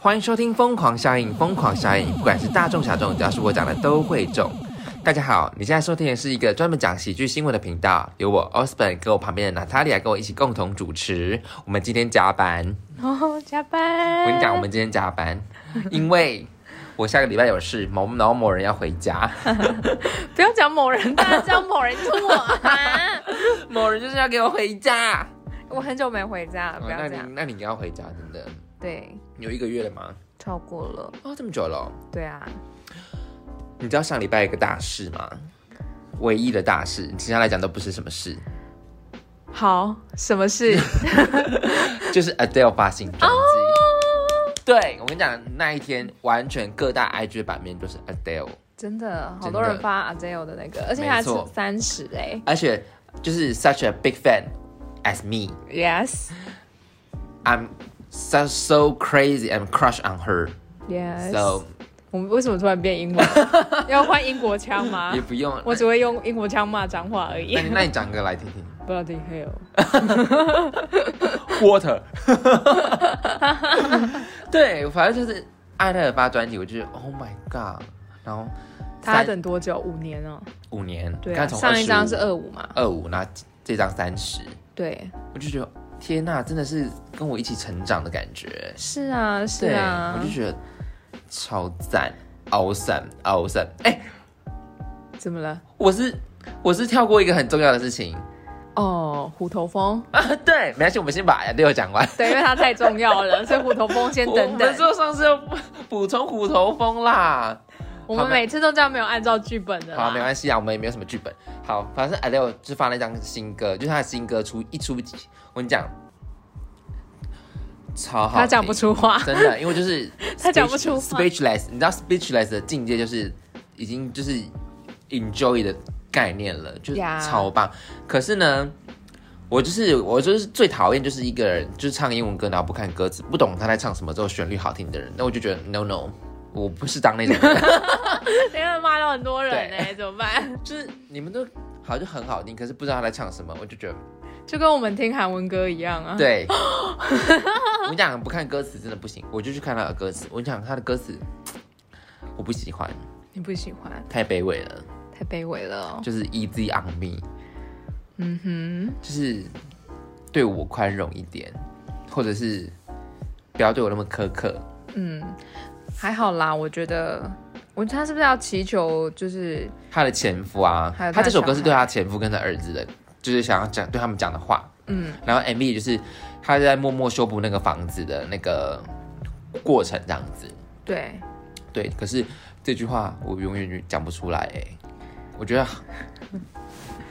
欢迎收听《疯狂效应》，疯狂效应，不管是大众小众，只要是我讲的都会中。大家好，你现在收听的是一个专门讲喜剧新闻的频道，由我 Osborn 跟我旁边的 Natalia 跟我一起共同主持。我们今天加班，哦，加班。我跟你讲，我们今天加班，因为我下个礼拜有事，某某某人要回家，不要讲某人，大家知道某人是我啊。某人就是要给我回家。我很久没回家了，不要那你这样。那你要回家，真的对，有一个月了吗？超过了。哦，这么久了哦、对啊，你知道上礼拜有一个大事吗？唯一的大事，其他来讲都不是什么事，好，什么事？就是 Adele 发行专辑。哦对我跟你讲，那一天完全各大 IG 的版面都是 Adele，真的，好多人发 Adele 的那个，而且还是三十哎。而且就是 such a big fan as me. Yes, I'm so so crazy and crush on her. yes. So 我们为什么突然变英文？要换英国腔吗 也？不用。我只会用英国腔骂脏话而已那。你那你讲个来听听。Bloody hell！Water。对，反正就是艾特尔发专辑，我就觉得 Oh my God，然后他要等多久？五年哦。五年，对啊，上一张是二五嘛。二五，那这张三十，对，我就觉得天呐，真的是跟我一起成长的感觉。是啊，是，啊我就。觉得超赞，awesome，awesome。哎、怎么了？我是我是跳过一个很重要的事情哦，虎头蜂。啊，对，没关系，我们先把六讲完。对，因为它太重要了，所以虎头蜂先等等等们。说上次要补充虎头蜂啦。我们每次都这样，没有按照剧本的啦。好，没关系啊，我们也没有什么剧本。好，反正 Adele 就发了一张新歌，就是他的新歌出一出，我跟你讲，超好。他讲不出话。真的，因为就是 他讲不出 speechless，你知道 speechless 的境界就是已经就是 enjoy 的概念了，就是呀超棒。可是呢，我就是我就是最讨厌就是一个人就是唱英文歌，然后不看歌词，不懂他在唱什么，之后旋律好听的人，那我就觉得 no no，我不是当那种 人，等一下骂到很多人对呢，怎么办？就是你们都好像很好听，可是不知道他在唱什么，我就觉得就跟我们听韩文歌一样啊。对。我跟你讲，不看歌词真的不行，我就去看他的歌词。我跟你讲，他的歌词我不喜欢，你不喜欢，太卑微了。太卑微了哦。就是 easy on me，嗯哼，就是对我宽容一点，或者是不要对我那么苛刻。嗯，还好啦，我觉得，我他是不是要祈求，就是他的前夫啊他他这首歌是对他前夫跟他儿子的，就是想要讲对他们讲的话。嗯，然后 MV 就是他在默默修补那个房子的那个过程，这样子。对，对，可是这句话我永远讲不出来哎，我觉得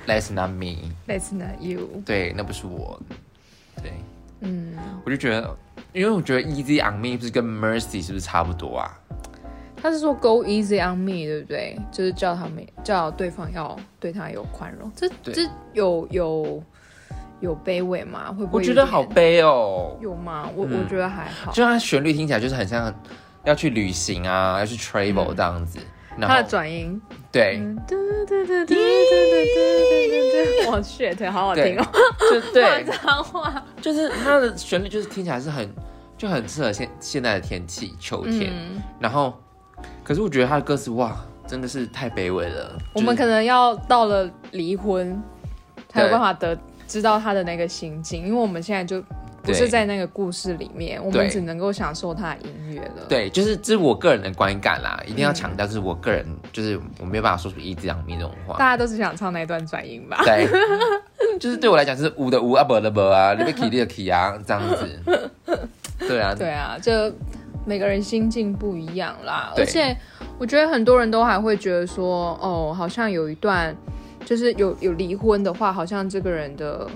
That's not me，That's not you。对，那不是我，对。嗯，我就觉得，因为我觉得 Easy on Me 不是跟 Mercy 是不是差不多啊？他是说 Go easy on me，对不对？就是叫他们叫对方要对他有宽容，这这有有有卑微吗？会不会我觉得好点悲哦，有吗？我、嗯我觉得还好。就它旋律听起来就是很像要去旅行啊，要去 travel 这样子。然他的转音。对。对对对对对对对对我去对好好听哦。就对。脏 话就是它的旋律就是听起来是很就很适合现现在的天气秋天。然后可是我觉得他的歌词哇真的是太卑微了。我们可能要到了离婚才有办法得知道他的那个心境因为我们现在就不是在那个故事里面，我对们只能够享受他的音乐了。，对，就是这是我个人的观感啦，一定嗯要强调，就是我个人，就是我没有办法说出 Easy on Me 这种话。大家都是想唱那一段转音吧？对，就是对我来讲，就是无的无啊，不的不啊，你被 key 的 key 啊，这样子。对啊，对啊，就每个人心境不一样啦，而且我觉得很多人都还会觉得说，哦，好像有一段就是有有离婚的话，好像这个人的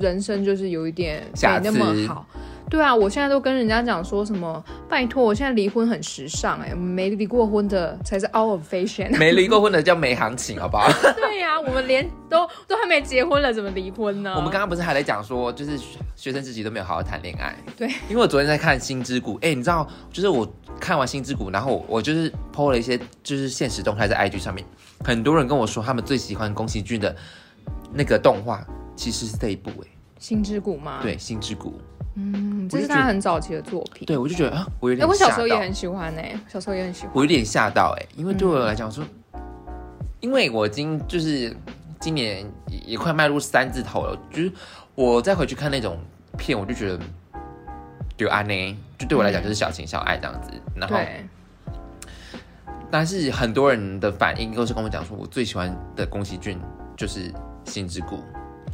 人生就是有一点瑕没那么好。对啊，我现在都跟人家讲说什么，拜托，我现在离婚很时尚哎、没离过婚的才是 out of fashion。没离过婚的叫没行情，好不好？对呀、我们连都都还没结婚了，怎么离婚呢？我们刚刚不是还在讲说，就是学生自己都没有好好谈恋爱。对，因为我昨天在看《新之谷》，哎，你知道，就是我看完《新之谷》，然后我我就是 PO 了一些就是现实动态在 IG 上面，很多人跟我说他们最喜欢宫崎骏的那个动画，其实是这一部，哎，星之谷吗？对，《星之谷》，嗯，这是他很早期的作品。对我就觉得啊，我有哎、点我小时候也很喜欢呢、小时候也很喜欢。我有点吓到哎、因为对我来讲，我说，因为我已经就是今年也也快迈入三字头了，就是我再回去看那种片，我就觉得就安呢，就对我来讲就是小情小爱这样子。然后，但是很多人的反应都是跟我讲说，我最喜欢的宫崎骏就是《心之谷》，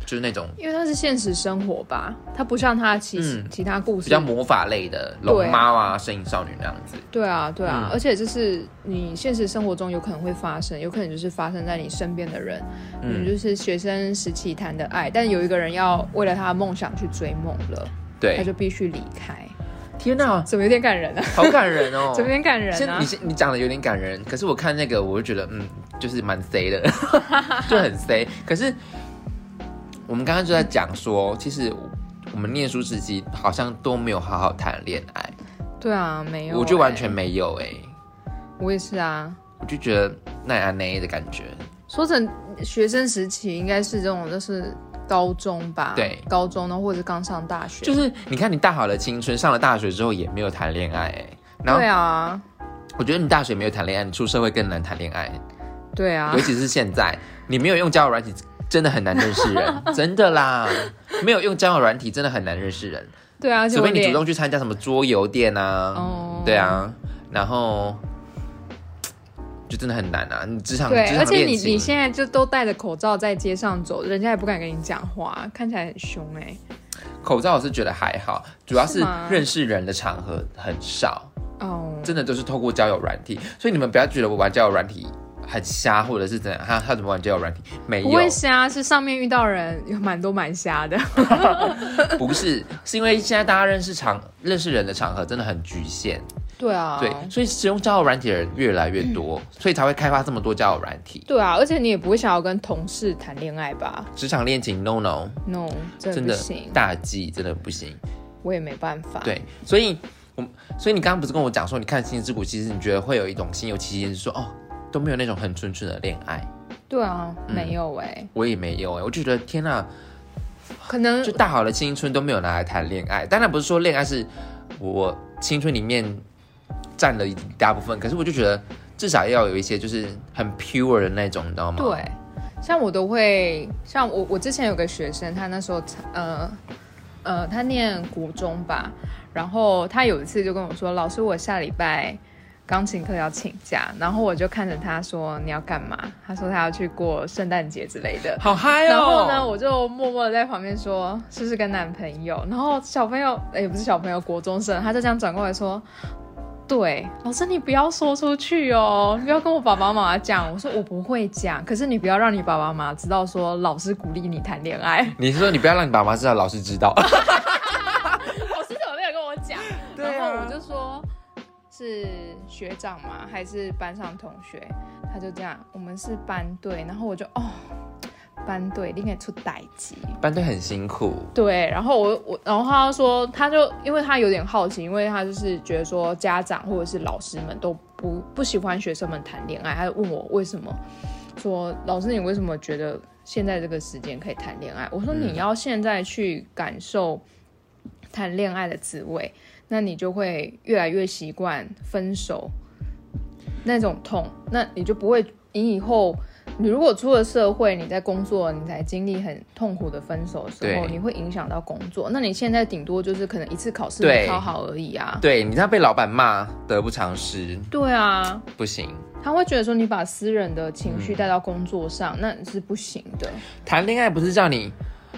就是那种因为它是现实生活吧，它不像它其、嗯其他故事比较魔法类的龙猫啊、摄影少女那样子。对啊，对啊，嗯而且就是你现实生活中有可能会发生，有可能就是发生在你身边的人，嗯，就是学生时期谈的爱，但有一个人要为了他的梦想去追梦了，对他，就必须离开，天哪，怎么有点感人啊？好感人哦！怎么有点感人啊现你？现你讲的有点感人，可是我看那个我就觉得，嗯，就是蛮 C 的，就很 C。可是我们刚刚就在讲说，其实我们念书时期好像都没有好好谈恋爱，对啊，没有、我就完全欸，没有哎、我也是啊。我就觉得那样那的感觉。说成学生时期，应该是这种，就是高中吧，对。高中呢，或者是刚上大学，就是你看你大好的青春，上了大学之后也没有谈恋爱哎、然后对啊，我觉得你大学没有谈恋爱，你出社会更难谈恋爱。对啊。尤，其是现在，你没有用交友软体，真的很难认识人，真的啦。没有用交友软体，真的很难认识人，对啊，除非你主动去参加什么桌游店啊，哦，对啊，然后就真的很难啊。你职场，对，而且你你现在就都戴着口罩在街上走，人家也不敢跟你讲话，看起来很凶哎、口罩我是觉得还好，主要是认识人的场合很少，哦，真的都是透过交友软体，所以你们不要觉得我玩交友软体很瞎，或者是怎样，他他怎么玩交友软体没有不，会瞎，是上面遇到人有蛮多蛮瞎的。不是，是因为现在大家认识场认识人的场合真的很局限。对啊，对，所以使用交友软体的人越来越多，所以才会开发这么多交友软体。对啊，而且你也不会想要跟同事谈恋爱吧职场恋情 no no，？No，真的真的不行，大忌，真的不行。我也没办法。对，所以我所以你刚刚不是跟我讲说，你看《星之谷》，其实你觉得会有一种心有戚戚，是说哦都没有那种很纯纯的恋爱，对啊，嗯没有哎、我也没有哎，我就觉得天呐，可能就大好的青春都没有拿来谈恋爱。当然不是说恋爱是我青春里面占了一大部分，可是我就觉得至少要有一些就是很 pure 的那种，你知道吗？对，像我都会，像我我之前有个学生，他那时候呃呃，他念国中吧，然后他有一次就跟我说，老师，我下礼拜钢琴课要请假，然后我就看着他说你要干嘛？他说他要去过圣诞节之类的。好嗨哦！然后呢，我就默默的在旁边说：“是不是跟男朋友？”然后小朋友，哎，也不是小朋友，国中生，他就这样转过来说：“对，老师你不要说出去哦，你不要跟我爸爸妈妈讲。”我说：“我不会讲，可是你不要让你爸爸妈妈知道说老师鼓励你谈恋爱。你是说你不要让你爸妈知道，老师知道？” 老师怎么没有跟我讲？然后我就说。是学长吗？还是班上同学？他就这样，我们是班队。然后我就哦，班队应该出代级。班队很辛苦，对，然后我我，然后他说，他就因为他有点好奇，因为他就是觉得说家长或者是老师们都不不喜欢学生们谈恋爱，他就问我为什么，说老师你为什么觉得现在这个时间可以谈恋爱？我说你要现在去感受谈恋爱的滋味，那你就会越来越习惯分手那种痛，那你就不会，你以后你如果出了社会，你在工作，你才经历很痛苦的分手的时候，对你会影响到工作。那你现在顶多就是可能一次考试对没考好而已啊。对你这样被老板骂得不偿失，对啊，不行。他会觉得说你把私人的情绪嗯带到工作上，那是不行的。谈恋爱不是叫你，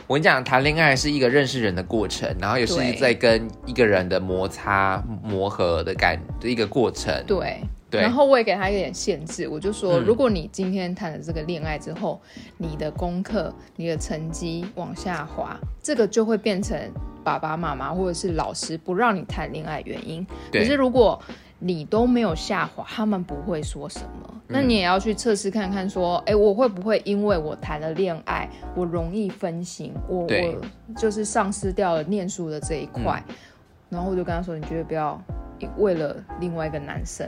我跟你讲，谈恋爱是一个认识人的过程，然后也是在跟一个人的摩擦磨合的感的一个过程。对。对然后我也给他一点限制，我就说，嗯如果你今天谈了这个恋爱之后，你的功课、你的成绩往下滑，这个就会变成爸爸妈妈或者是老师不让你谈恋爱原因。可是如果你都没有下滑，他们不会说什么。嗯那你也要去测试看看，说，哎，我会不会因为我谈了恋爱，我容易分心，我我就是丧失掉了念书的这一块。嗯然后我就跟他说，你绝对不要为了另外一个男生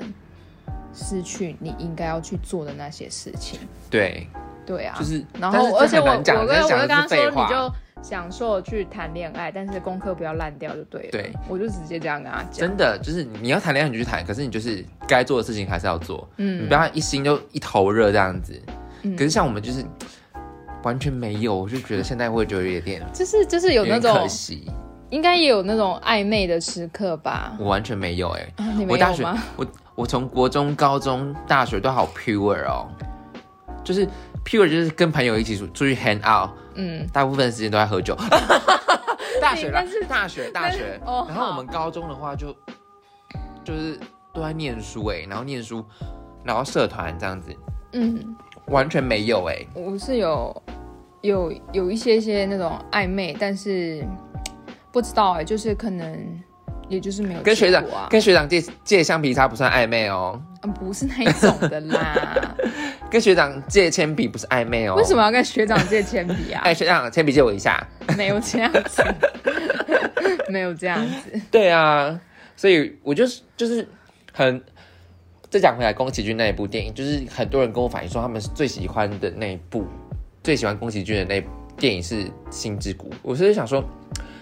失去你应该要去做的那些事情。对，对啊，就是，然后而且我我跟我跟他说，你就享受去谈恋爱，但是功课不要烂掉就对了。对，我就直接这样跟他讲。真的就是你要谈恋爱你就去谈，可是你就是该做的事情还是要做，嗯你嗯不要一心就一头热这样子。嗯可是像我们就是完全没有，我就觉得现在会觉得有点就是就是有那种可种，惜，应该也有那种暧昧的时刻吧？我完全没有哎、我大学？我我从国中、高中、大学都好 pure 哦，就是 pure 就是跟朋友一起出出去 hang out，嗯，大部分时间都在喝酒。大学啦，大学，大学。哦然后我们高中的话就就是都在念书哎，然后念书，然后社团这样子，嗯，完全没有哎。我是有有有一些些那种暧昧，但是不知道哎、就是可能也就是没有跟学长啊，跟学长借借橡皮擦不算暧昧哦，嗯不是那一种的啦。跟学长借铅笔不是暧昧哦。为什么？要跟学长借铅笔啊？哎，学长，铅笔借我一下。没有这样子，没有这样子。对啊，所以我就是就是很。再讲回来，宫崎骏那一部电影，就是很多人跟我反映说，他们最喜欢的那一部，最喜欢宫崎骏的那电影是《星之谷》。我是想说，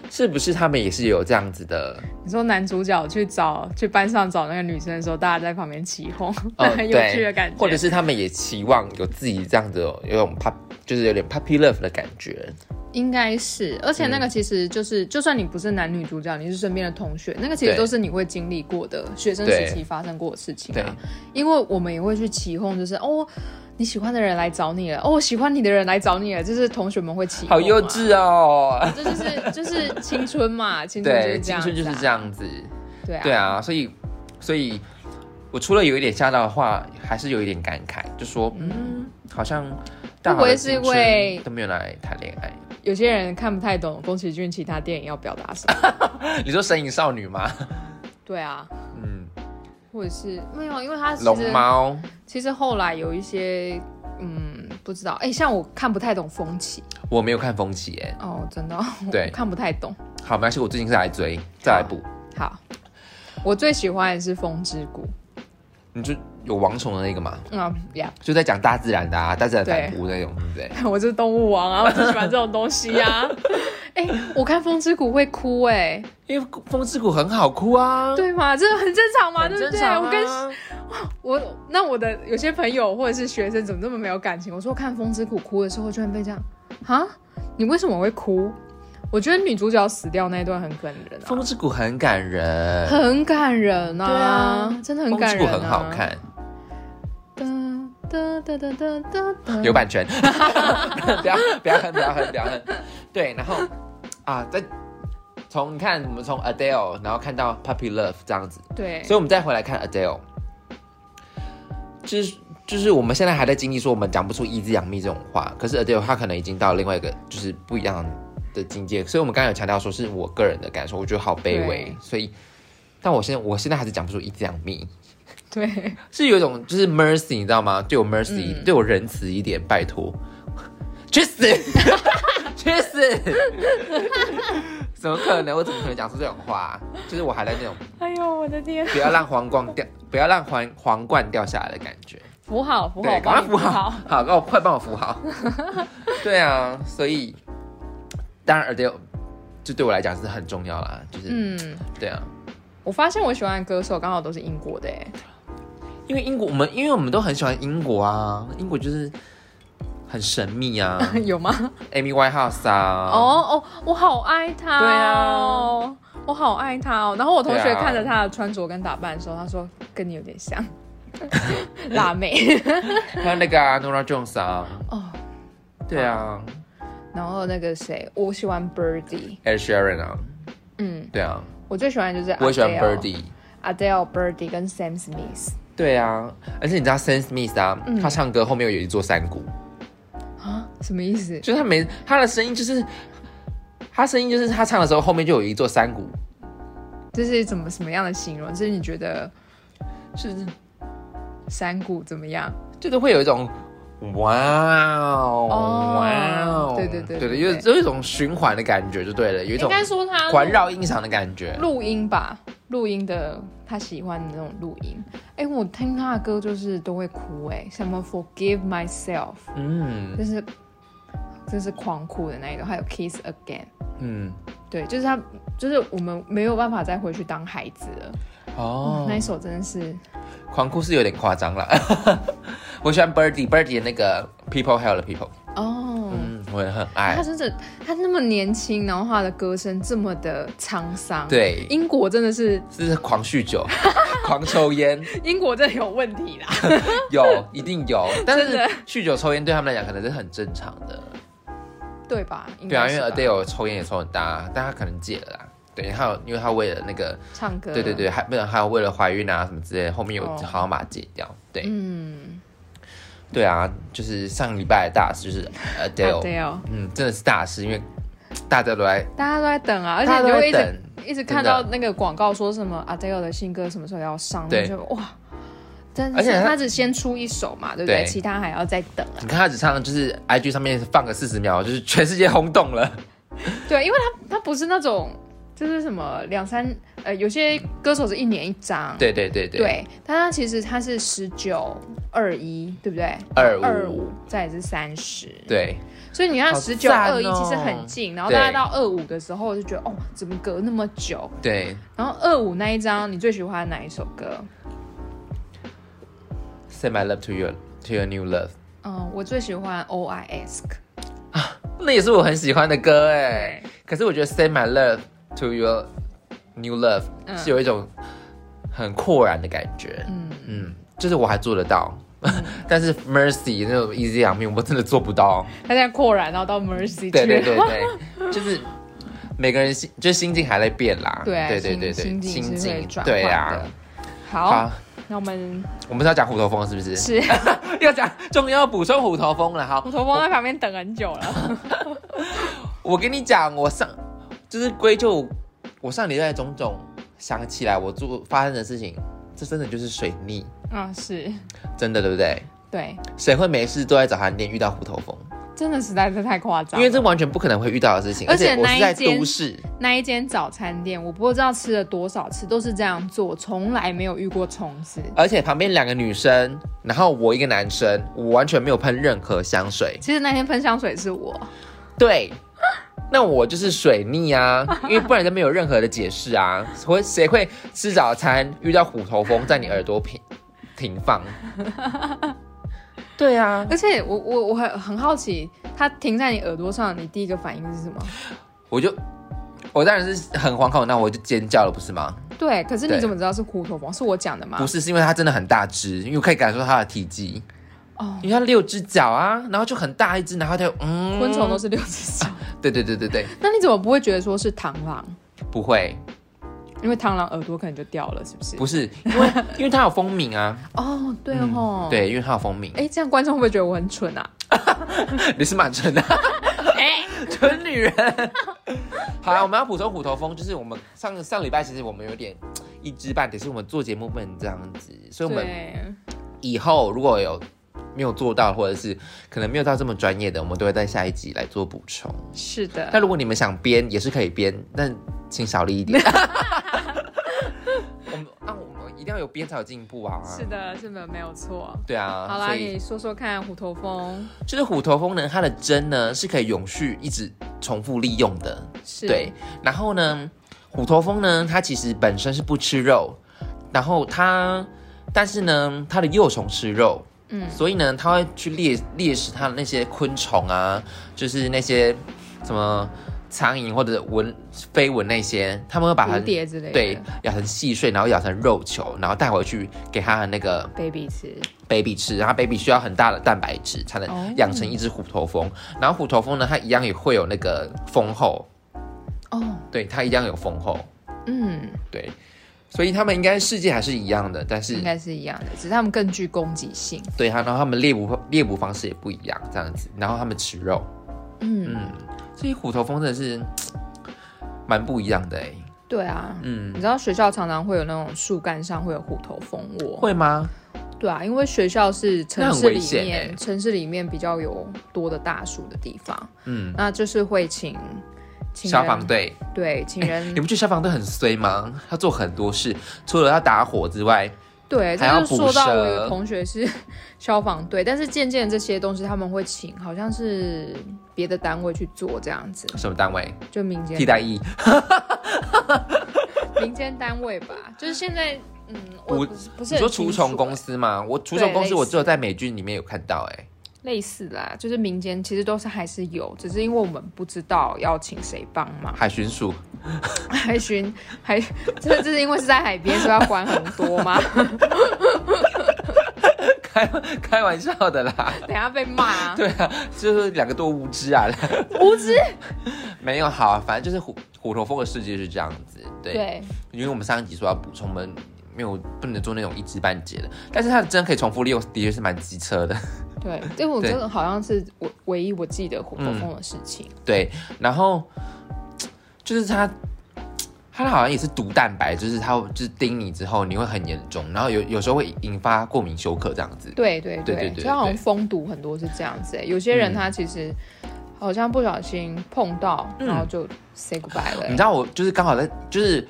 是不是他们也是有这样子的？你说男主角去找去班上找那个女生的时候，大家在旁边起哄，呃 很有趣的感觉。或者是他们也期望有自己这样子有有种 pop，就是有点 puppy love 的感觉。应该是，而且那嗯个其实就是，就算你不是男女主角，你是身边的同学，那个其实都是你会经历过的学生时期发生过的事情对啊。因为我们也会去起哄，就是哦，你喜欢的人来找你了，哦，喜欢你的人来找你了，就是同学们会起、好幼稚哦，哦！这就是就是青春嘛，青春就是这样、春就是这，样子。对啊，对啊，所以所以，我除了有一点吓到的话，还是有一点感慨，就说嗯，好像大不会是因青为都没有拿来谈恋爱？有些人看不太懂宫崎骏其他电影要表达什么，你说神隐少女吗？对啊，嗯，或者是没有，因为它其龙猫。其实后来有一些，嗯，不知道，哎、像我看不太懂风起。我没有看风起哎，哦，真的哦，对。看不太懂。好，没关系，我最近是来追，再来补。好，我最喜欢的是《风之谷。你就有王虫的那个嘛，》嗯呀，就在讲大自然的啊，大自然对反扑那种，对不对？我是动物王啊，我就喜欢这种东西啊。哎、我看《风之谷》会哭哎、因为风之谷很好哭啊，对嘛？这很正常嘛，很对不对？我跟啊。我那我的有些朋友或者是学生怎么这么没有感情？我说看《风之谷》哭的时候，居然被这样啊，你为什么会哭？我觉得女主角死掉那一段很感人啊，风之谷很感人，很感人啊，对啊真的很风之谷感人、啊，很好看，哒哒哒哒哒哒哒，有版权，不要不要恨，不要恨，不要恨。对，然后啊，再从你看我们从 Adele，然后看到 Puppy Love 这样子，对，所以我们再回来看 Adele，就是就是我们现在还在经历说我们讲不出一字养密这种话，可是 Adele 她可能已经到另外一个就是不一样的境界，所以我们刚才有强调说是我个人的感受，我觉得好卑微，所以但我现在我现在还是讲不出一字养密。对，是有一种就是 mercy，你知道吗？对我 mercy，、嗯对我仁慈一点，拜托，去死，去死！怎么可能？我怎么可能讲出这种话？就是我还在那种哎呦我的天，不要让皇冠掉，不要让皇皇冠掉下来的感觉。扶好扶好，对，我帮你赶快扶好，好，好，帮我快帮我扶好。对啊，所以当然 Adele 就对我来讲是很重要啦，就是、嗯，对啊，我发现我喜欢的歌手刚好都是英国的哎，因为英国我们因为我们都很喜欢英国啊，英国就是很神秘啊。有吗？Amy Winehouse 啊，哦哦，我好爱他对啊。哦，我好爱他哦。然后我同学看着他的穿着跟打扮的时候，他说跟你有点像，辣妹。还有那个啊 Nora Jones 啊，哦。对啊。然后那个谁，我喜欢 Birdy，，Ed Sheeran 啊，嗯，对啊，我最喜欢的就是我喜欢 Adele Birdy，Adele、Birdy 跟 Sam Smith 对啊，而且你知道 Sam Smith 啊，嗯他唱歌后面有一座山谷，啊，什么意思？就是他没他的声音就是。他声音就是他唱的时候，后面就有一座山谷，这是怎么什么样的形容？就是你觉得是山谷怎么样？就是会有一种哇哦哦哇哦，对对对对对对有有一种循环的感觉就对了，有一应种该说他环绕音响的感觉。录音吧，录音的他喜欢的那种录音。哎，我听他的歌就是都会哭，哎，什么 Forgive Myself，嗯，就是真是狂哭的那一种，还有 Kiss Again，嗯，对，就是他，就是我们没有办法再回去当孩子了。哦，那一首真的是，狂哭是有点夸张了。我喜欢 Birdy Birdy 的那个 People Hell 的 People，哦，嗯，我也很爱他。真的，他那么年轻，然后他的歌声这么的沧桑。，对，英国真的是，是狂酗酒，狂抽烟，英国真的有问题啦。有一定有，但是酗酒抽烟对他们来讲可能是很正常的。对吧？应对啊，因为 Adele 抽烟也抽很大，但他可能戒了啦。对，还有因为他为了那个，唱歌，对对对，还没有还有为了怀孕啊什么之类的，后面有哦好像把它戒掉。对，嗯对啊，就是上礼拜的大事就是 Adele，，Adele，嗯，真的是大事，因为大家都在，大家都在等啊，而且就会一直。一直看到那个广告说什么 Adele 的新歌什么时候要上，对就哇，真而且他只先出一首嘛，对不对？对其他还要再等啊。你看他只唱就是 IG 上面放个四十秒，就是全世界轰动了。对，因为他他不是那种就是什么？两三呃，有些歌手是一年一张，对对对对，对，但他其实他是十九二一，对不对？25二五，再也是三十，对。所以你看好十九赞哦二一其实很近，然后对大家到二五的时候就觉得哦，怎么隔那么久？对。然后二五那一张你最喜欢哪一首歌？，Say my love to you to your new love，嗯，我最喜欢 O I Ask。那也是我很喜欢的歌哎。可是我觉得 Say my love to your new love 嗯是有一种很豁然的感觉，嗯，嗯，就是我还做得到。但是 Mercy 那种 Easy 两面我真的做不到。他现在扩然，然后到 Mercy 去对对对对，就是每个人心就是心境还在变啦。对啊对对对对，心心境对啊。。好，那我们我们是要讲虎头蜂是不是？是 要讲，终于要补充虎头蜂了。哈虎，头蜂在旁边等很久了。我跟你讲，我上就是归咎我上礼拜种种想起来我做发生的事情，这真的就是水逆，啊，是，真的对不对？对，谁会没事都在早餐店遇到虎头蜂？真的实在是太夸张。因为这完全不可能会遇到的事情，而且我是在都市，那一间早餐店，我不知道吃了多少次，都是这样做，从来没有遇过虫子。而且旁边两个女生，然后我一个男生，我完全没有喷任何香水。其实那天喷香水是我，对，那我就是水逆啊，因为不然就没有任何的解释啊。会谁会吃早餐遇到虎头蜂在你耳朵平停放？对啊，而且我我我很很好奇，它停在你耳朵上，你第一个反应是什么？我就我当然是很惶恐，那我就尖叫了，不是吗？对，可是你怎么知道是虎头蜂？是我讲的吗？不是，是因为它真的很大只，因为我可以感受它的体积。哦，因为它六只脚啊，然后就很大一只，然后它就嗯，昆虫都是六只脚，对对对对对，那你怎么不会觉得说是螳螂？不会，因为螳螂耳朵可能就掉了，是不是？不是，因为因为它有蜂鸣啊，哦，对哦，，对，因为它有蜂鸣。哎，这样观众会不会觉得我很蠢啊？你是蛮蠢的，哎，蠢女人。好了，我们要补充虎头蜂，就是我们上上礼拜其实我们有点一知半解，是我们做节目不能这样子，所以我们，以后如果有没有做到，或者是可能没有到这么专业的，我们都会在下一集来做补充。是的那，如果你们想编，也是可以编，但请少力一点。我们啊，我们一定要有编才有进步啊！是的，是的，没有错。对啊，好啦，你说说看，虎头蜂就是虎头蜂呢，它的针呢是可以永续一直重复利用的。是对，然后呢，虎头蜂呢，它其实本身是不吃肉，然后它，但是呢，它的幼虫吃肉，嗯。所以呢，他会去猎猎食他的那些昆虫啊，就是那些什么苍蝇或者蚊飞蚊那些，他们会把它蝴蝶之类的，对咬成细碎，然后咬成肉球，然后带回去给他的那个，baby 吃，baby 吃，然后 baby 需要很大的蛋白质才哦能养成一只虎头蜂。然后虎头蜂呢，它一样也会有那个蜂后，哦，对，它一样有蜂后，嗯，对，所以他们应该世界还是一样的，但是应该是一样的，只是他们更具攻击性。对它，然后他们猎捕猎捕方式也不一样，这样子，然后他们吃肉，嗯，嗯，所以虎头蜂真的是 蛮不一样的哎，对啊，嗯。你，知道学校常常会有那种树干上会有虎头蜂窝，会吗？对啊，因为学校是城市里面欸。城市里面比较有多的大树的地方，嗯，那就是会请请消防队，对请人你不觉得消防队很衰吗？他做很多事，除了要打火之外，对，还要捕说到我有蛇同学是 消防队，但是渐渐这些东西他们会请，好像是别的单位去做这样子，什么单位？就民间替代役？民间单位吧，就是现在，嗯，我不是说除虫公司吗？我除虫公司我只有在美剧里面有看到、哎，类似啦，就是民间其实都是还是有，只是因为我们不知道要请谁帮忙。海巡署。海巡海，这这是因为是在海边，所以要管很多吗？开开玩笑的啦，等下被骂、啊，对啊，就是两个多无知啊，无知。没有好，反正就是虎虎头蜂的世界是这样子，对，对，因为我们上一集说要补充，我们没有不能做那种一知半解的，但是它的针可以重复利用，的确是蛮机车的，对，这我对。这个好像是我唯一我记得虎头蜂的事情。对，然后就是他，他好像也是毒蛋白，就是它就是叮你之后你会很严重，然后有有时候会引发过敏休克这样子。对对对对对就好像对。蜂毒很多是这样子、欸，有些人嗯。他其实好像不小心碰到，嗯。然后就 say goodbye 了、欸。你知道我就是刚好在就是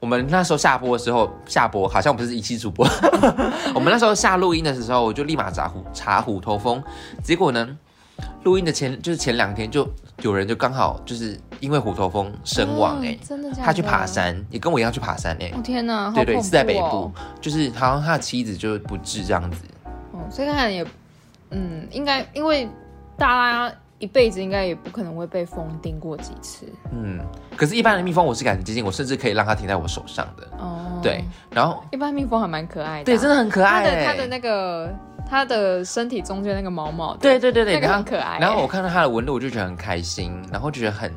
我们那时候下播的时候，下播好像不是一期主播，我们那时候下录音的时候，我就立马查虎查虎头蜂，结果呢，录音的前就是前两天就有人就刚好就是因为虎头蜂身亡哎、啊真的假的？他去爬。山，也跟我一样去爬山哎、哦天哪，好对对，是在北部哦，就是好像他的妻子就不治这样子。哦，所以看也，嗯，应该因为大家一辈子应该也不可能会被蜂叮过几次嗯，可是，一般的蜜蜂我是敢接近，我甚至可以让它停在我手上的。哦。对，，然后一般蜜蜂还蛮可爱的啊、对，真的很可它爱它、的它的那个它的身体中间那个毛毛，对对对对，那个很可爱欸然后我看到它的纹路，我就觉得很开心，然后觉得很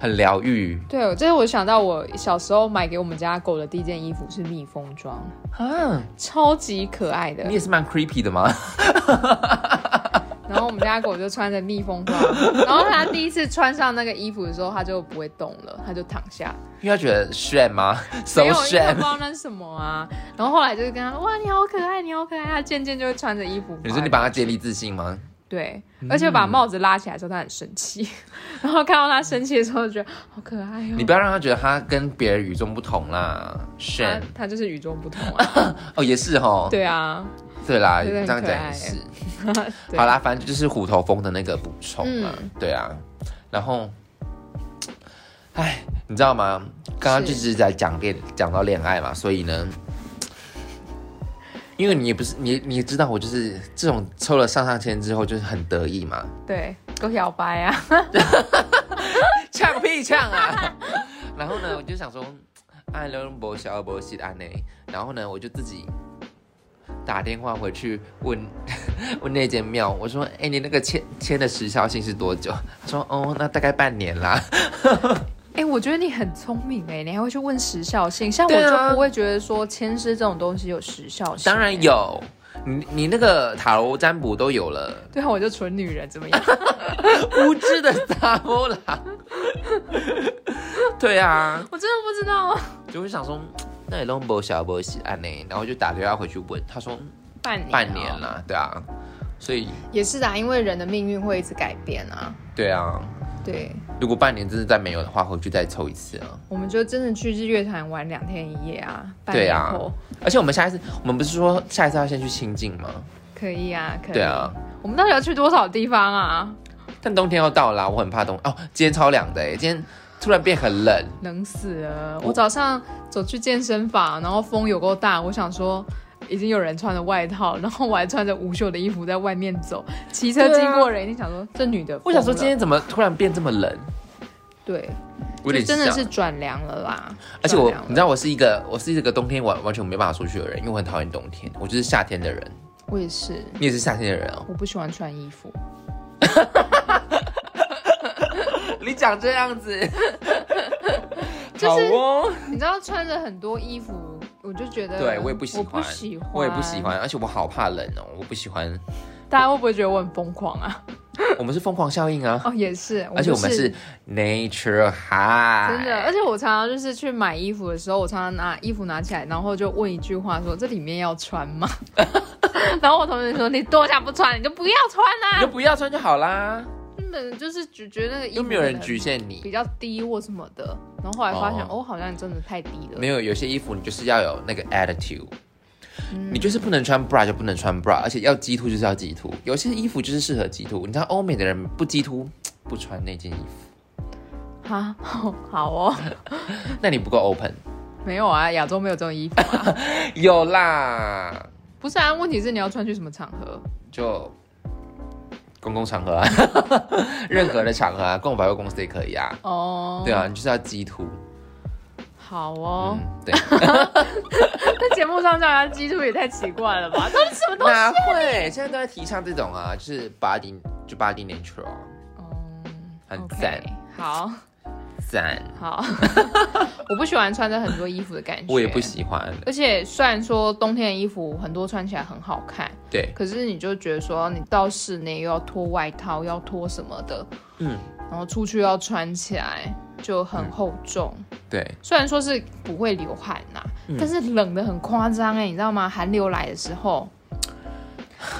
很疗愈对，这是我想到我小时候买给我们家狗的第一件衣服是蜜蜂装，啊。超级可爱的你。也是蛮 creepy 的吗？然后我们家狗就穿着蜜蜂装，然后它第一次穿上那个衣服的时候，它就不会动了，它就躺下。因为它觉得炫吗 没有，因不知。道那是什么啊。然后后来就是跟它说：“哇，你好可爱，你好可爱。”它渐渐就会穿着衣服。你说你帮它建立自信吗？对，而且把帽子拉起来的时候，它很生气。然后看到它生气的时候，就觉得好可爱哦。你不要让它觉得它跟别人与众不同啦。它炫它就是与众不同啊。哦，也是哦。对啊，对啦，这样讲也是。好啦，反正就是虎头蜂的那个补充嘛。嗯对啊，然后，哎，你知道吗？刚刚就是在讲恋讲到恋爱嘛，所以呢，因为你也不是你你也知道我就是这种抽了上上签之后就是很得意嘛，对，够摇摆啊。呛屁呛啊！然后呢，我就想说，爱龙博小博喜安呢，然后呢，我就自己打电话回去问 问那间庙，我说，哎、你那个签签的时效性是多久？他说，哦，那大概半年啦。哎、我觉得你很聪明哎，你还会去问时效性，像我就不会觉得说签诗这种东西有时效性。当然。有，你你那个塔罗占卜都有了，对啊，我就纯女人怎么样？无知的撒波啦。对啊，我真的不知道。就会想说，那你龙博小不喜安呢？然后就打电话回去问，他说半年、半年。啦，对啊，所以也是的啊，因为人的命运会一直改变啊。对啊，对，如果半年真的再没有的话，回去再抽一次啊。我们就真的去日月潭玩两天一夜啊。半对啊而且我们下一次，我们不是说下一次要先去清境吗？可以啊，可以。对啊，我们到底要去多少地方啊？但冬天要到啦，我很怕冬哦。今天超凉的哎，今天突然变很冷。冷死了！我早上走去健身房，然后风有够大，我想说。已经有人穿着外套，然后我还穿着无袖的衣服在外面走，骑车经过人，一定想说这女的。我想说今天怎么突然变这么冷？对，我就真的是转凉了啦。而且我你知道我是一个我是一个冬天完完全没办法出去的人，因为我很讨厌冬天，我就是夏天的人。我也是，你也是夏天的人哦。我不喜欢穿衣服。你讲这样子，就是哦。你知道穿着很多衣服，我就觉得对我也不喜欢，我不喜欢，我也不喜。欢，而且我好怕冷哦，我不喜欢。大家会不会觉得我很疯狂啊？我们是疯狂效应啊，哦，也是，而且我们是 nature high，真的，而且我常常就是去买衣服的时候，我常常拿衣服拿起来，然后就问一句话说：“这里面要穿吗？” 然后我同学说：“你多想不穿，你就不要穿你就、不要穿就好啦，就是只觉得那个衣服又没有人局限你比你。较低或什么的。然后后来发现，哦哦好像真的太低了。没有，有些衣服你就是要有那个 attitude。你就是不能穿 bra 就不能穿 bra，而且要鸡突就是要鸡突。有些衣服就是适合鸡突，你知道欧美的人不鸡突不穿那件衣服，哈，好哦，那你不够 open。没有啊，亚洲没有这种衣服啊。有啦，不是啊，问题是你要穿去什么场合？就公共场合啊，任何的场合啊，逛百货公司也可以啊。哦，对啊，你就是要鸡突。好哦，嗯，对。在节目上叫人家鸡突也太奇怪了吧？到底什么东西？哪会？现在都在提倡这种啊，就是 body 就 body natural，嗯，很赞好赞。好，我不喜欢穿着很多衣服的感觉，我也不。喜欢。而且虽然说冬天的衣服很多穿起来很好看，对，可是你就觉得说你到室内又要脱外套，要脱什么的，嗯，然后出去要穿起来就很厚重。对，虽然说是不会流汗呐、嗯但是冷的很夸张哎，你知道吗？寒流来的时候，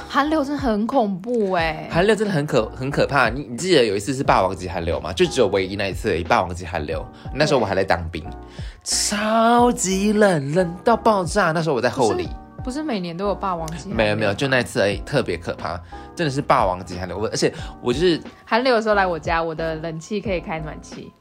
寒流真的很恐怖哎。寒流真的很可很可怕。你你记得有一次是霸王级寒流吗？就只有唯一那一次而已，霸王级寒流。那时候我还在当兵，超级冷，冷到爆炸。那时候我在后里，不是每年都有霸王级？没有没有，就那一次而已，特别可怕，真的是霸王级寒流。我而且我就是寒流的时候来我家，我的冷气可以开暖气。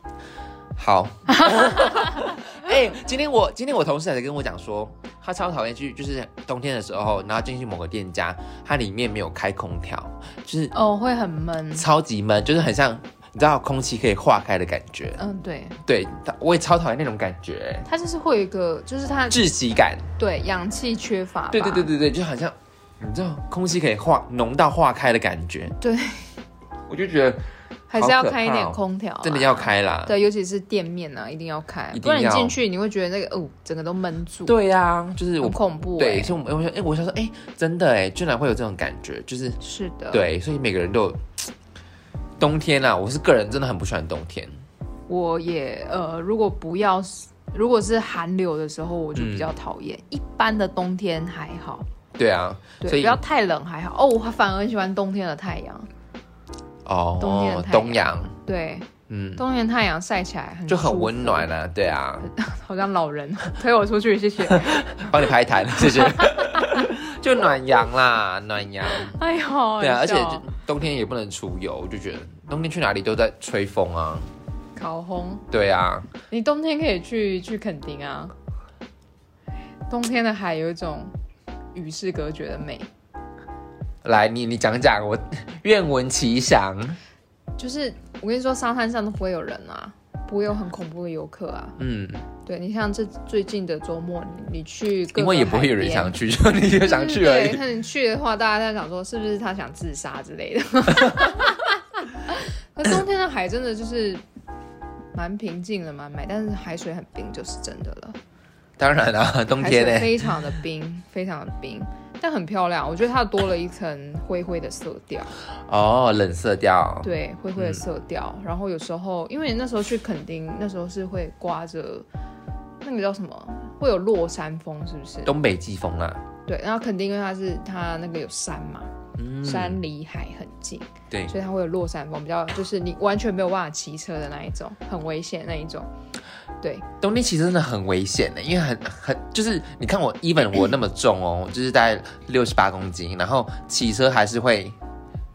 好，哎、今天我今天我同事还在跟我讲说，他超讨厌去，就是冬天的时候，然后进去某个店家，它里面没有开空调，就是哦，会很闷。超级闷，就是很像你知道空气可以化开的感觉。嗯，对，对，它我也超讨厌那种感觉，它就是会有一个，就是它窒息感。对氧气缺乏对对对对，就好像你知道空气可以化浓到化开的感觉。对，我就觉得还是要开一点空调啊，真的要开啦。对，尤其是店面啊，一定要开，不然你要进去你会觉得那个哦，整个都闷住，对呀、就是我很恐怖、对，欸。所以我我想，哎、我想说，哎、真的哎，居然会有这种感觉，就是是的，，对，所以每个人都。冬天啊，我是个人真的很不喜欢冬天。我也呃，如果不要，如果是寒流的时候，我就比嗯较讨厌。一般的冬天还好，对啊，对，所以不要太冷还好。哦，我反而很喜欢冬天的太阳，哦，冬天的太阳东阳，对，嗯，冬天太阳晒起来很就很舒服温暖，啊，对啊，好像老人 推我出去，谢谢。帮你拍台，谢谢。就暖阳啦，暖阳。哎呦，对啊，而且就冬天也不能出游，我就觉得冬天去哪里都在吹风啊。烤烘，对啊，你冬天可以去去垦丁啊。冬天的海有一种与世隔绝的美，来你你讲讲，我 愿闻其详。就是我跟你说，沙滩上都不会有人啊，不会有很恐怖的游客啊。嗯，对你像这最近的周末，你你去各因为也不会有人想去，就 你就想去而对，已。那你去的话，大家在想说是不是他想自杀之类的。可冬天的海真的就是蛮平静的，蛮美，但是海水很冰就是真的了。当然啦、冬天呢、水非常的冰，非常的冰，但很漂亮。我觉得它多了一层灰灰的色调，哦，冷色调。对，灰灰的色嗯调。然后有时候，因为那时候去垦丁，那时候是会刮着那个叫什么，会有落山风，是不是？东北季风啊。对，然后垦丁因为它是它那个有山嘛，嗯，山离海很近，对，所以它会有落山风，比较就是你完全没有办法骑车的那一种，很危险那一种。对，冬天其实真的很危险的，因为很很就是你看我，even 我那么重哦，就是大概六十八公斤，然后骑车还是会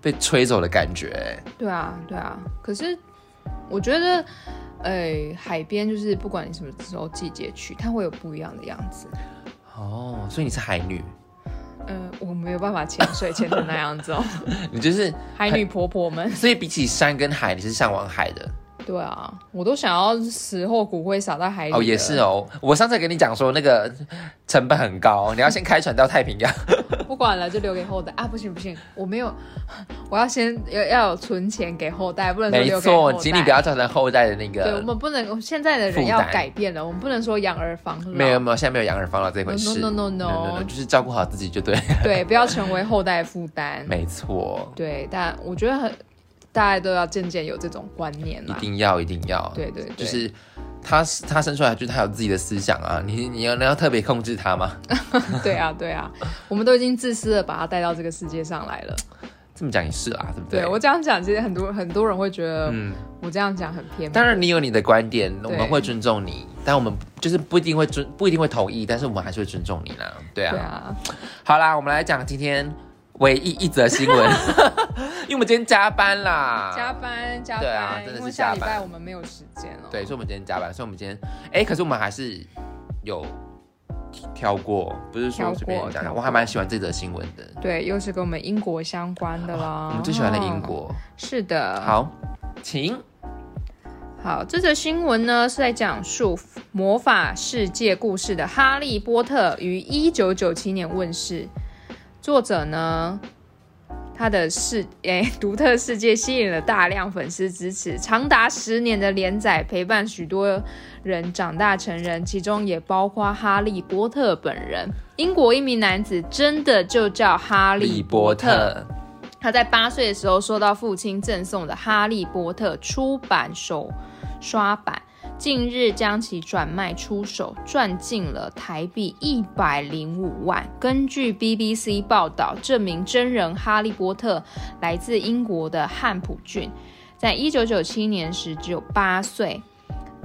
被吹走的感觉。对啊，对啊。可是我觉得，呃，海边就是不管你什么时候季节去，它会有不一样的样子。哦，所以你是海女，呃，我没有办法潜水潜成那样子哦，你就是，海女婆婆们。所以比起山跟海，你是向往海的。对啊，我都想要死后骨灰撒在海里。哦，也是。哦。我上次跟你讲说那个成本很高，你要先开船到太平洋。不管了，就留给后代啊！不行不行，我没有，我要先要要有存钱给后代，不能说没留给后错，请你不要造成后代的那对，我个。们不能，现在的人要改变了，我们不能说养儿防老。没有没有，现在没有养儿防老这回事。No, no, no, no, no 就是照顾好自己就对。对，不要成为后代的负担。没错，对，但我觉得很，大家都要渐渐有这种观念一。定要一定要。对对对，就是他他生出来就是他有自己的思想啊，你你要你要特别控制他吗？对啊对啊，我们都已经自私的把他带到这个世界上来了。这么讲也是啊，对不对？对我这样讲，其实很多很多人会觉得嗯，我这样讲很偏颇。当然你有你的观点，我们会尊重你。但我们就是不一定会尊，不一定会同意，但是我们还是会尊重你啦。对啊，对啊，好啦，我们来讲今天唯一一则新闻，因为我们今天加班啦，加班加班，对啊真的是因为下礼拜我们没有时间了。对，所以我们今天加班，所以我们今天，哎、可是我们还是有挑过，不是说挑随便讲我还蛮喜欢这则新闻的。对，又是跟我们英国相关的啦。我们最喜欢的英哦。国，是的。好，请好，这则新闻呢是在讲述魔法世界故事的《哈利波特》于一九九七年问世。作者呢，他的世诶独特世界吸引了大量粉丝支持，长达十年的连载陪伴许多人长大成人，其中也包括哈利波特本人。英国一名男子真的就叫哈利波特。他在八岁的时候收到父亲赠送的《哈利波特》出版手刷版，近日将其转卖出手，赚进了台币一百零五万。根据 BBC 报道，这名真人哈利波特来自英国的汉普郡，在一九九七年时只有八岁。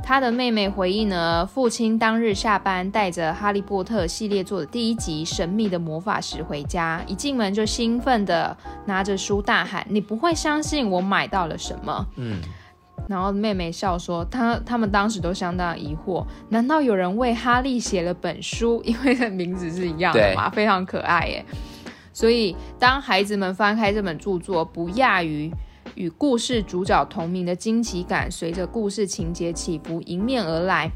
他的妹妹回忆呢，父亲当日下班带着《哈利波特》系列作的第一集《神秘的魔法石》回家，一进门就兴奋的拿着书大喊：“你不会相信我买到了什么！”嗯，然后妹妹笑说，他他们当时都相当疑惑，难道有人为哈利写了本书？因为的名字是一样的嘛，非常可爱耶。所以当孩子们翻开这本著作，不亚于与故事主角同名的惊奇感，随着故事情节起伏迎面而来。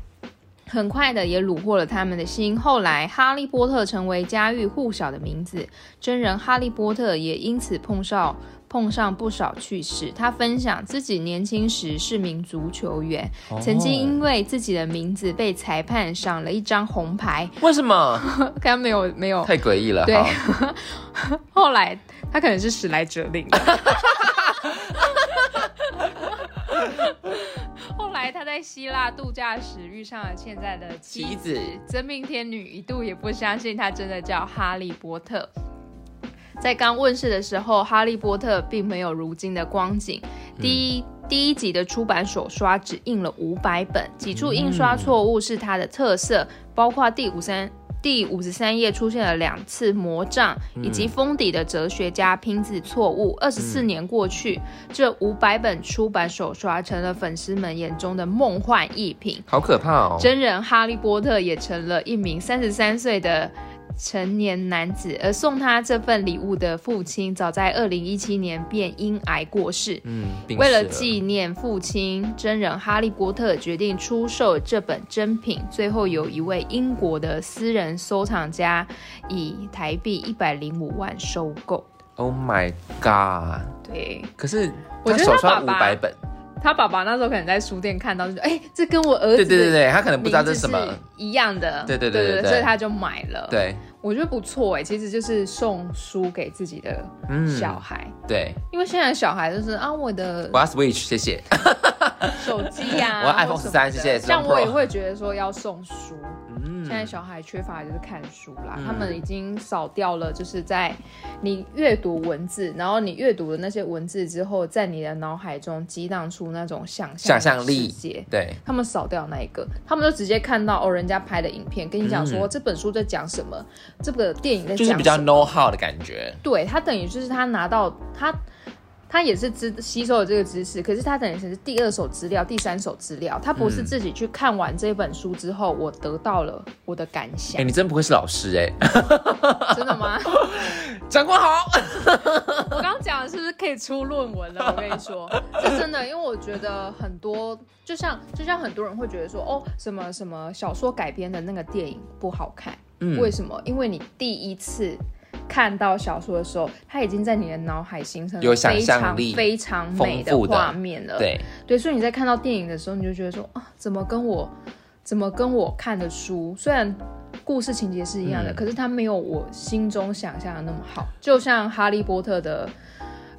很快的也虏获了他们的心。后来，哈利波特成为家喻户晓的名字，真人哈利波特也因此碰上碰上不少趣事。他分享自己年轻时是名足球员，哦曾经因为自己的名字被裁判赏了一张红牌，为什么？刚没有没有。太诡异了。对好 后来他可能是史莱哲林。后来他在希腊度假时遇上了现在的妻子，真命天女一度也不相信他真的叫哈利波特。在刚问世的时候，哈利波特并没有如今的光景。第一、第一集的出版手刷只印了五百本，几处印刷错误是它的特色，包括第五三。第五十三页出现了两次魔杖，以及封底的哲学家拼字错误。二十四年过去，这五百本出版手刷成了粉丝们眼中的梦幻逸品。好可怕哦。真人哈利波特也成了一名三十三岁的成年男子，而送他这份礼物的父亲，早在二零一七年便因癌过世。嗯，病为了纪念父亲，真人哈利波特决定出售这本珍品。最后有一位英国的私人收藏家以台币一百零五万收购。，Oh my God！对可是他手刷他爸爸五百本，他爸爸那时候可能在书店看到，就说：“哎、这跟我儿子对对对对，他可能不知道这是什么。一样的。”对对对对对所以他就买了。对，我觉得不错哎，其实就是送书给自己的嗯，小孩，对，因为现在小孩就是啊，我的我要 Switch，谢谢。手机呀、我要 iPhone 或什么的13谢谢像我也会觉得说要送书，嗯现在小孩缺乏的就是看书啦，嗯他们已经少掉了，就是在你阅读文字，然后你阅读了那些文字之后，在你的脑海中激荡出那种想象想象力。对，他们少掉那一个，他们就直接看到哦，人家拍的影片，跟你讲说、这本书在讲什么，这个电影在讲就是比较 know how 的感觉。对他等于就是他拿到他。他也是知吸收了这个知识，可是他等于是第二手资料、第三手资料，他不是自己去看完这本书之后，我得到了我的感想哎、想。你真不愧是老师哎、真的吗？长官好。我刚刚讲的是不是可以出论文了？我跟你说，是真的，因为我觉得很多，就像就像很多人会觉得说，哦，什么什么小说改编的那个电影不好看，嗯为什么？因为你第一次。看到小说的时候，它已经在你的脑海形成了有想非常象力非常美的丰富的画面了。对，对，所以你在看到电影的时候，你就觉得说啊，怎么跟我怎么跟我看的书，虽然故事情节是一样的，嗯可是它没有我心中想象的那么好。就像《哈利波特》的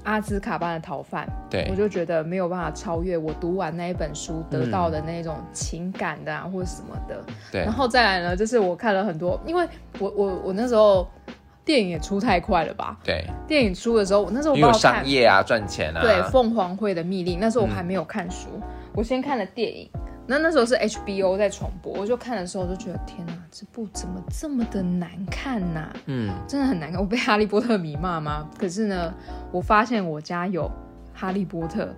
阿兹卡班的逃犯，对我就觉得没有办法超越我读完那一本书得到的那种情感的啊，或者什么的。对然，后再来呢，就是我看了很多，因为我我我那时候电影也出太快了吧？对，电影出的时候，我那时候我因为有商业啊，赚钱啊。对，凤凰会的密令，那时候我还没有看书，我先看了电影，那那时候是 HBO 在重播，我就看的时候就觉得天哪，这部怎么这么的难看呐、嗯，真的很难看。我被哈利波特迷骂吗？可是呢，我发现我家有哈利波特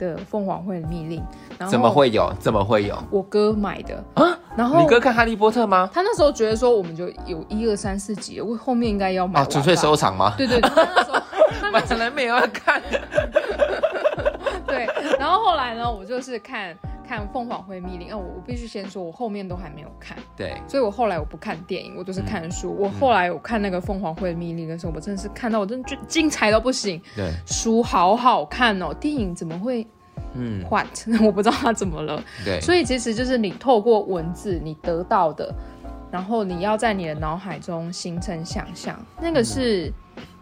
的凤凰会的密令，然后怎么？会有？怎么会有？我哥买的啊？然后你哥看哈利波特吗？他那时候觉得说我们就有一二三四集，我后面应该要买啊，纯粹收藏吗？对对对，他那时候 买来没有要看。对，然后后来呢，我就是看看凤凰会密令，啊，我我必须先说，我后面都还没有看，对，所以我后来我不看电影，我都是看嗯。书。我后来我看那个凤凰会密令的时候，我真的是看到我真的就精彩到不行，对，书好好看哦，电影怎么会嗯，what？我不知道它怎么了。对，所以其实就是你透过文字你得到的，然后你要在你的脑海中形成想象，那个是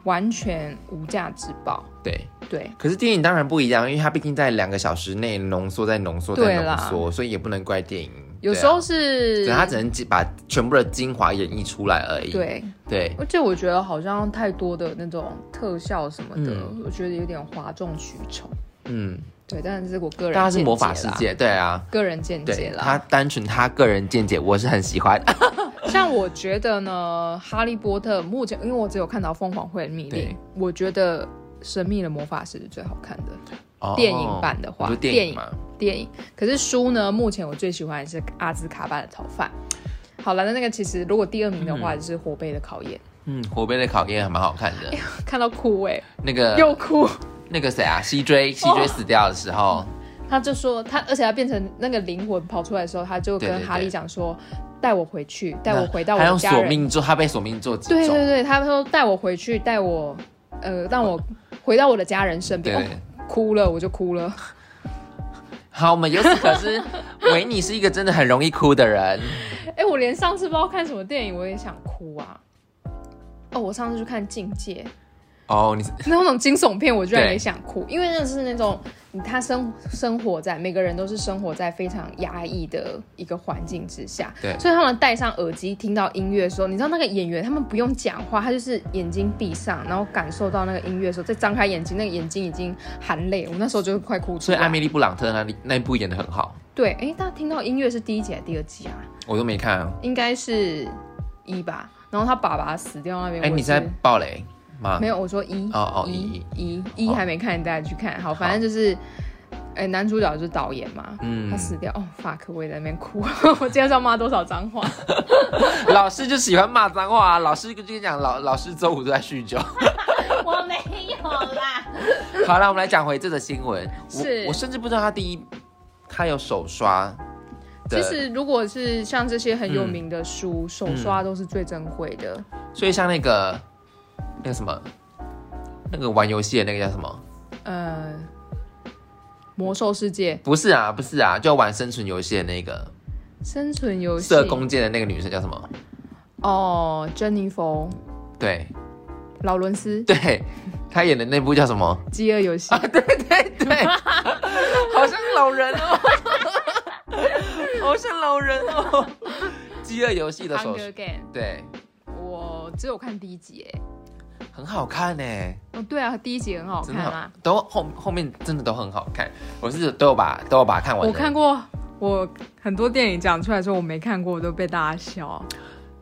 完全无价之宝。对。对，可是电影当然不一样，因为它毕竟在两个小时内浓缩、再浓缩、再浓缩，所以也不能怪电影。有时候是，是对啊它只能把全部的精华演绎出来而已。对，对，而且我觉得好像太多的那种特效什么的，嗯我觉得有点哗众取宠。嗯，对，但是我个人但它是魔法世界，对啊，个人见解对，啦。他单纯他个人见解，我是很喜欢。像我觉得呢，《哈利波特》目前因为我只有看到凤凰会的密令，我觉得《神秘的魔法师》是最好看的哦电影版的话电电影电影。可是书呢，目前我最喜欢的是阿兹卡班的逃犯。好了，那那个其实如果第二名的话，就是火杯的考验，嗯，火杯的考验还蛮好看的。看到哭哎、那个又哭。那个谁啊，西追西追死掉的时候，他就说他，而且他变成那个灵魂跑出来的时候，他就对对跟哈利对讲说：“带我回去，带我回到我他用的家人。索命做，他被索命做几种，对对对，他说带我回去，带我呃，让我回到我的家人身边。对哦，哭了，我就哭了。好，我们由此可知，维尼是一个真的很容易哭的人。哎，我连上次不知道看什么电影，我也想哭啊。哦，我上次去看《境界》，哦，你是那种惊悚片，我居然也想哭，因为那是那种他生生活在每个人都是生活在非常压抑的一个环境之下，对所以他们戴上耳机听到音乐的时候，你知道那个演员他们不用讲话，他就是眼睛闭上，然后感受到那个音乐的时候，再张开眼睛，那个眼睛已经含泪，我那时候就快哭出来。所以艾米丽布朗特那里那一部演的很好，对，哎，大家听到音乐是第一集还是第二集啊？我都没看啊。应该是一吧。然后他爸爸死掉那边，哎，你在暴雷吗？没有，我说一哦哦一一一一还没看，大家去看。好，反正就是，哎，男主角就是导演嘛，嗯他死掉，哦，fuck，我也在那边哭，我今天要骂多少脏话？老师就喜欢骂脏话啊，老师就跟你讲，老老师周五都在酗酒。我没有啦。好了，我们来讲回这则新闻。我是我甚至不知道他第一，他有手刷，其实如果是像这些很有嗯名的书，手刷都是最珍贵的。所以像那个那个什么，那个玩游戏的那个叫什么？呃，魔兽世界。不是啊，不是啊，就玩生存游戏的那个。生存游戏。射弓箭的那个女生叫什么？哦，珍妮佛对。劳伦斯。对，他演的那部叫什么？饥饿游戏。啊，对对对，好像老人哦，好像老人哦。饥饿游戏的手对，我只有看第一集哎。很好看呢，哦，对啊，第一集很好看啊。，都后后面真的都很好看，我是都有把都有把它看完。我看过，我很多电影讲出来说我没看过，我都被大家笑。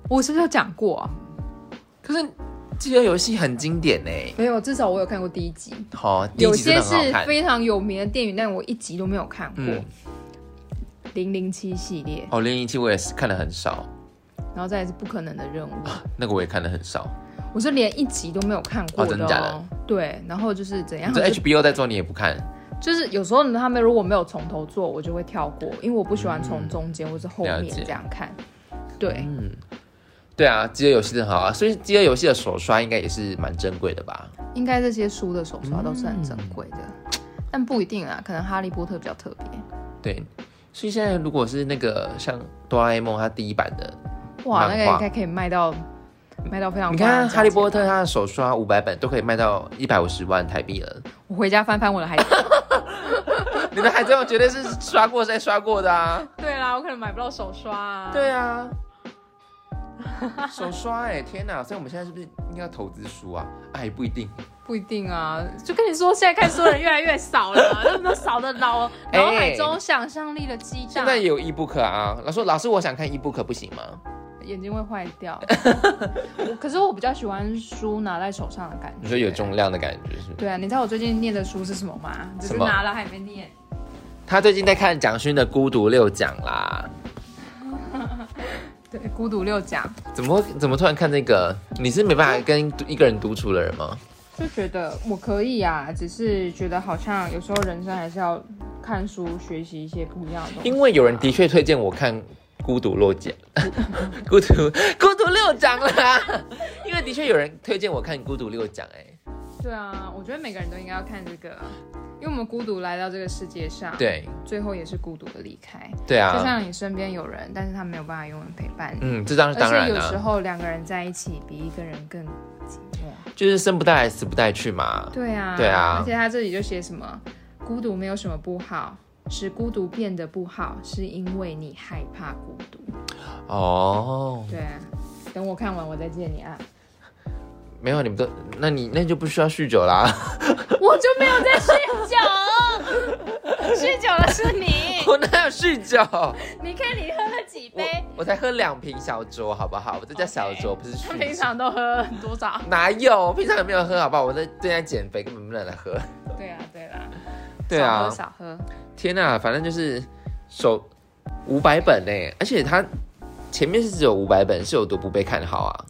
我是不是有讲过啊？可是饥饿游戏很经典呢，没有，至少我有看过第一集。好，有些是。非常有名的电影，但我一集都没有看过。嗯零零七系列，哦，零零七我也是看的很少，然后再来是不可能的任务，那个我也看的很少。我是连一集都没有看过哦真的假的对，然后就是怎样，这就 HBO 在做你也不看，就是有时候他们如果没有从头做，我就会跳过，因为我不喜欢从中间或是后面这样看。对，嗯，对啊，饥饿游戏很好啊，所以饥饿游戏的手刷应该也是蛮珍贵的吧？应该这些书的手刷都是很珍贵的，但不一定啊，可能哈利波特比较特别。对，所以现在如果是那个像哆啦 A 梦它第一版的，哇，那个应该可以卖到卖到非常你。看哈利波特他的手刷五百本都可以卖到一百五十万台币了，我回家翻翻我的孩子。你的海贼王绝对是刷过再刷过的啊！对啦，我可能买不到手刷啊。对啊，手刷哎、天哪！所以我们现在是不是应该要投资书啊？哎，不一定。不一定啊，就跟你说，现在看书的人越来越少了，那么少的脑脑海中想象力的激荡，现在也有 ebook 啊。老师，老师，我想看 ebook 不行吗？眼睛会坏掉。我可是我比较喜欢书拿在手上的感觉，你说有重量的感觉是？对啊，你知道我最近念的书是什么吗？只是拿了还没念。他最近在看蒋勋的《孤独六讲》啦。对，孤独六讲，怎么会怎么突然看这个？你是没办法跟一个人独处的人吗？就觉得我可以啊，只是觉得好像有时候人生还是要看书，学习一些不一样的东西。因为有人的确推荐我看《孤独六讲》，孤独孤独六讲啦。因为的确有人推荐我看《孤独六讲》，哎，对啊，我觉得每个人都应该要看这个，因为我们孤独来到这个世界上，，对最后也是孤独的离开。对啊，就像你身边有人，但是他没有办法永远陪伴你。嗯，这当而当然且有时，候两个人在一起比一个人更寂寞。就是生不带来，死不带去嘛。对啊，对啊而且他这里就写什么，孤独没有什么不好，使孤独变得不好，是因为你害怕孤独。哦，对啊，等我看完我再见你啊。没有，你们都，那你那就不需要酗酒啦。我就没有在酗酒，酗酒的是你。我哪有酗酒？你看你喝了几杯？我才喝两瓶小酌，好不好？我这叫小酌，不是他酗酒。平常都喝多少？哪有？我平常也没有喝，好不好？我在正在减肥，根本不能来喝。对啊，对啦，对啊，少喝。天呐，反正就是手五百本呢，而且它前面是只有五百本，是有多不被看好啊？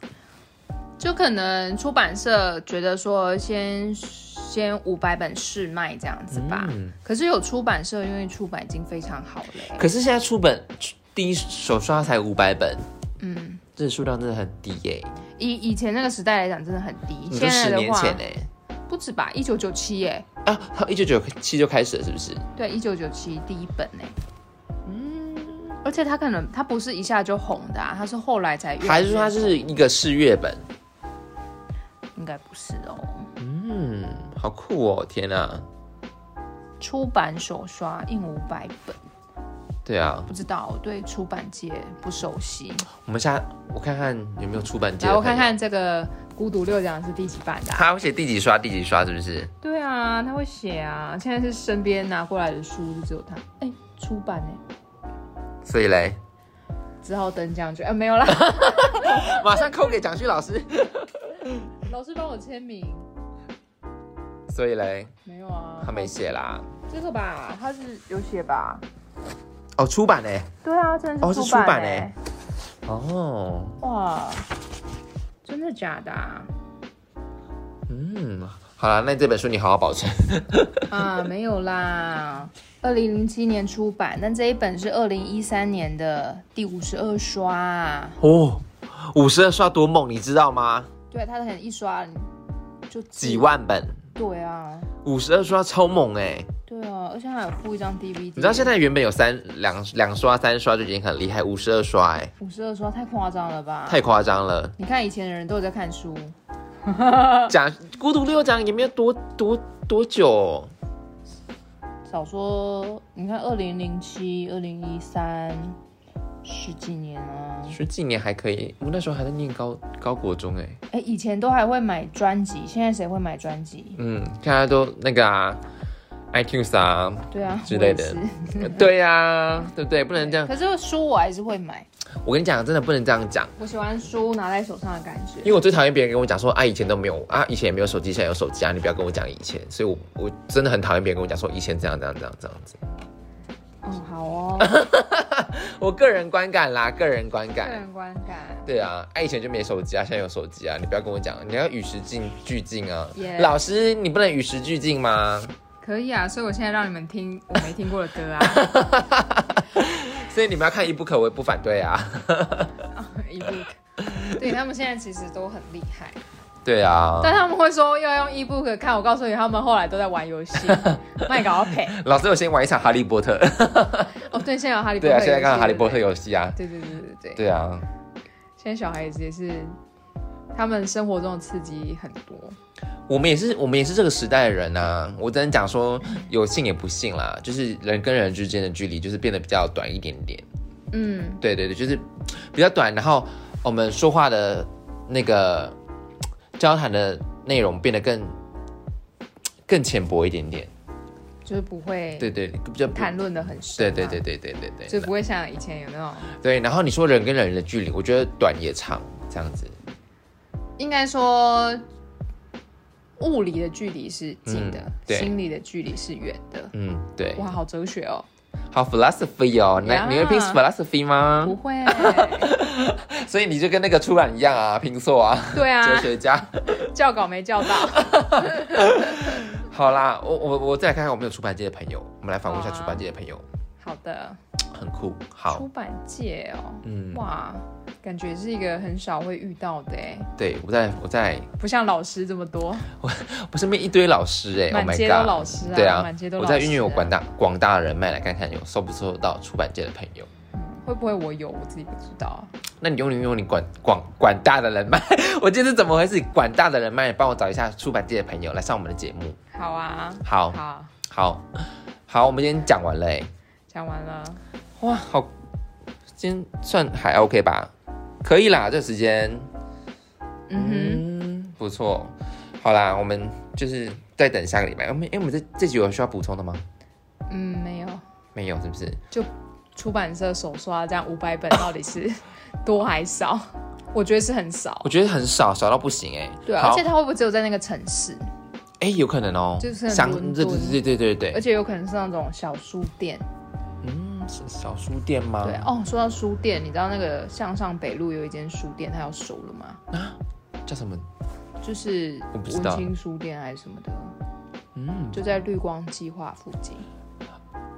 就可能出版社觉得说先先五百本试卖这样子吧。嗯可是有出版社因为出版已经非常好了欸、可是现在出本第一手刷才五百本，嗯，这数量真的很低耶。以以前那个时代来讲，真的很低。你说十现在的话年前呢？不止吧？一九九七耶，啊，一九九七就开始了，是不是？对，一九九七第一本呢。嗯，而且他可能他不是一下就红的、啊，他是后来才越越还是说他是一个试阅本？应该不是哦。嗯，好酷哦！天呐，出版手刷印五百本，对啊，不知道我对出版界不熟悉。我们下我看看有没有出版界。来，我看。看这个《孤独六讲》是第几版的、啊？他会写第几刷，第几刷，是不是？对啊，他会写啊。现在是身边拿过来的书，就只有他。哎、出版哎、所以嘞，只好等奖去。啊，没有啦，马上扣给蒋旭老师。老师帮我签名。所以嘞，没有啊，他没写啦。这个吧？他是有写吧？哦，出版嘞。对啊，真的是的出版出版哎、欸哦，哇，真的假的、啊？嗯，好啦，那这本书你好好保存。啊，没有啦，二零零七年出版，但这一本是二零一三年的第五十二刷啊。哦，五十二刷多猛，你知道吗？对，它可能一刷就几。万本，对啊，五十二刷超猛哎！对啊，而且还有附一张 DVD。你知道现在原本有三两两刷、三刷就已经很厉害，五十二刷哎，五十二刷太夸张了吧？太夸张了。你看以前的人都有在看书，讲孤独六讲也没有多多多久，少说你看二零零七、二零一三十几年啊。十几年还可以。我那时候还在念高高国中哎，哎，以前都还会买专辑，现在谁会买专辑？嗯，大家都那个啊，iTunes 啊，对啊，之类的对呀、对不对？不能这样。可是书我还是会买，我跟你讲，真的不能这样讲。我喜欢书拿在手上的感觉。因为我最讨厌别人跟我讲说啊，以前都没有啊，以前也没有手机，现在有手机啊，你不要跟我讲以前。所以我我真的很讨厌别人跟我讲说以前这样这样这样这样子。嗯，好哦，我个人观感啦，个人观个感。人观感。对啊，啊以前就没手机啊，现在有手机啊，你不要跟我讲，你要与时俱俱进啊。Yeah 老师，你不能与时俱进吗？可以啊，所以我现在让你们听我没听过的歌啊 所以你们要看一不可，我也不反对啊。对他们现在其实都很厉害，对啊，但他们会说要用 ebook 看，我告诉你，他们后来都在玩游戏，卖搞赔。老师，我先玩一场哈利波特。哦，对，现在有哈利波特，对啊，现在看哈利波特。游戏啊。对对对对对对，对啊，现在小孩子也是，他们生活中的刺激很多。我们也是，我们也是这个时代的人呐、我只能讲说，有幸也不幸啦，就是人跟人之间的距离就是变得比较短一点点。嗯，对对对，就是比较短，然后我们说话的那个交谈的内容变得更更浅薄一点点。就是不会对对，比较谈论的很深嘛，对对对对对对对就不会像以前有那种，对。然后你说人跟人的距离，我觉得短也长这样子。应该说物理的距离是近的嗯，对心理的距离是远的。嗯，对。哇，好哲学哦！好 philosophy 哦，那 Yeah 你会拼 philosophy 吗不？会，所以你就跟那个出版一样啊，拼错啊，对啊哲，学家。教稿没教到。好啦，我我我再来看看我们有出版界的朋友，我们来访问一下出版界的朋友，好的，很酷。好出，版界哦，嗯，哇，感觉是一个很少会遇到的哎，对我在我在不像老师这么多，我我身边一堆老师哎、o h 满 my 街都 god，老师啊，对啊满街都老师啊。我在运用我广大广大的人脉来看看有收不收得到出版界的朋友。会不会我有我自己不知道啊？那你用你用你广广广大的人脉，我今天是怎么回事？广大的人脉，帮我找一下出版界的朋友来上我们的节目。好啊，好，好，好，好，我们今天讲完了哎、讲完了，哇，好，今天算还 OK 吧？可以啦，这时间，嗯嗯，不错。好啦，我们就是再等下个礼拜。我们哎，我们这这集有需要补充的吗？嗯，没有。没有，是不是？出版社手刷这样五百本 到底是多还少？我觉得是很少。我觉得很少，少到不行哎。对啊，而且它会不会只有在那个城市？哎，有可能哦，就是像伦敦对对对对对对，而且有可能是那种小书店。嗯，是小书店吗？对哦，说到书店，你知道那个向上北路有一间书店，它要收了吗？啊叫什么？就是我不知道文青书店还是什么的，嗯，就在绿光计划附近。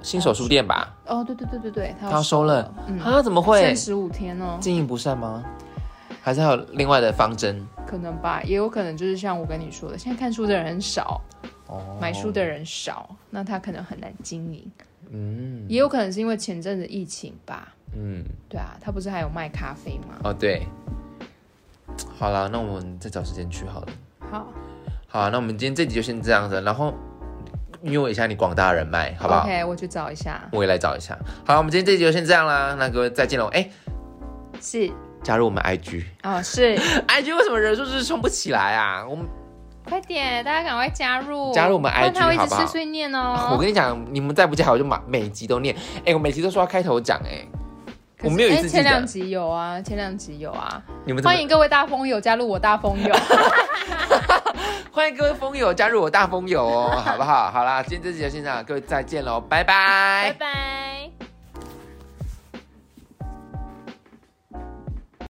新手书店吧？哦，对对对对对，它他要收了，嗯，啊？怎么会剩？十五天哦，经营不善吗？还是还有另外的方针？可能吧，也有可能就是像我跟你说的，现在看书的人很少，哦，买书的人少，那他可能很难经营。嗯也有可能是因为前阵子疫情吧。嗯，对啊，他不是还有卖咖啡吗？哦对。好了，那我们再找时间去好了。好，好，那我们今天这集就先这样子，然后运用一下你广大的人脉，好不好 OK，我去找一下。我也来找一下。好，我们今天这集就先这样啦，那各位再见喽。哎，是加入我们 IG，IG 哦，是，为什么人数就是冲不起来啊？我们快点，大家赶快加入，加入我们不然 IG 他会一好不好直碎碎念哦我哦。跟你讲，你们再不加我就每每集都念。哎，我每集都说要开头讲，哎，我没有一次记哎前两。集有啊，前两集有啊，你们欢迎各位大风友加入我大风友。欢迎各位风友加入我大风友哦，好不好？好啦，今天这集就先这样，各位再见喽，拜拜拜拜。